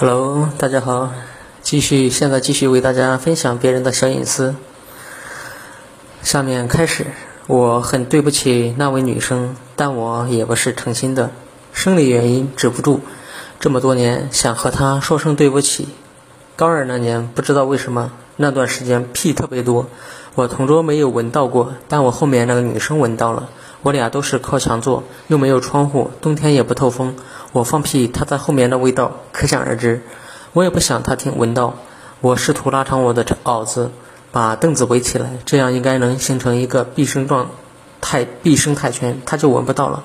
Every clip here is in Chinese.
Hello，大家好，继续现在继续为大家分享别人的小隐私。下面开始，我很对不起那位女生，但我也不是诚心的，生理原因止不住。这么多年想和她说声对不起。高二那年不知道为什么那段时间屁特别多，我同桌没有闻到过，但我后面那个女生闻到了。我俩都是靠墙坐，又没有窗户，冬天也不透风。我放屁，她在后面的味道可想而知。我也不想她听闻到。我试图拉长我的袄子，把凳子围起来，这样应该能形成一个避生状态、避生态圈，她就闻不到了，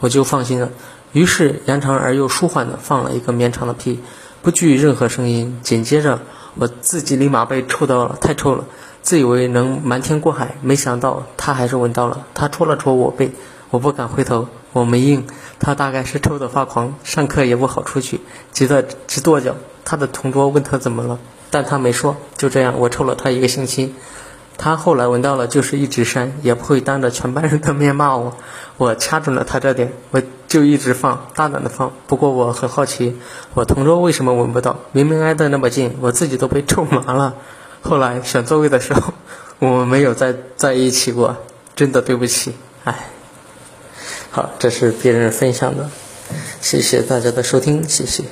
我就放心了。于是扬长而又舒缓地放了一个绵长的屁，不惧任何声音。紧接着，我自己立马被臭到了，太臭了。自以为能瞒天过海，没想到他还是闻到了。他戳了戳我背，我不敢回头，我没应。他大概是臭得发狂，上课也不好出去，急得直跺脚。他的同桌问他怎么了，但他没说。就这样，我臭了他一个星期。他后来闻到了，就是一直删，也不会当着全班人的面骂我。我掐准了他这点，我就一直放，大胆的放。不过我很好奇，我同桌为什么闻不到？明明挨得那么近，我自己都被臭麻了。后来选座位的时候，我们没有再在一起过，真的对不起，唉。好，这是别人分享的，谢谢大家的收听，谢谢。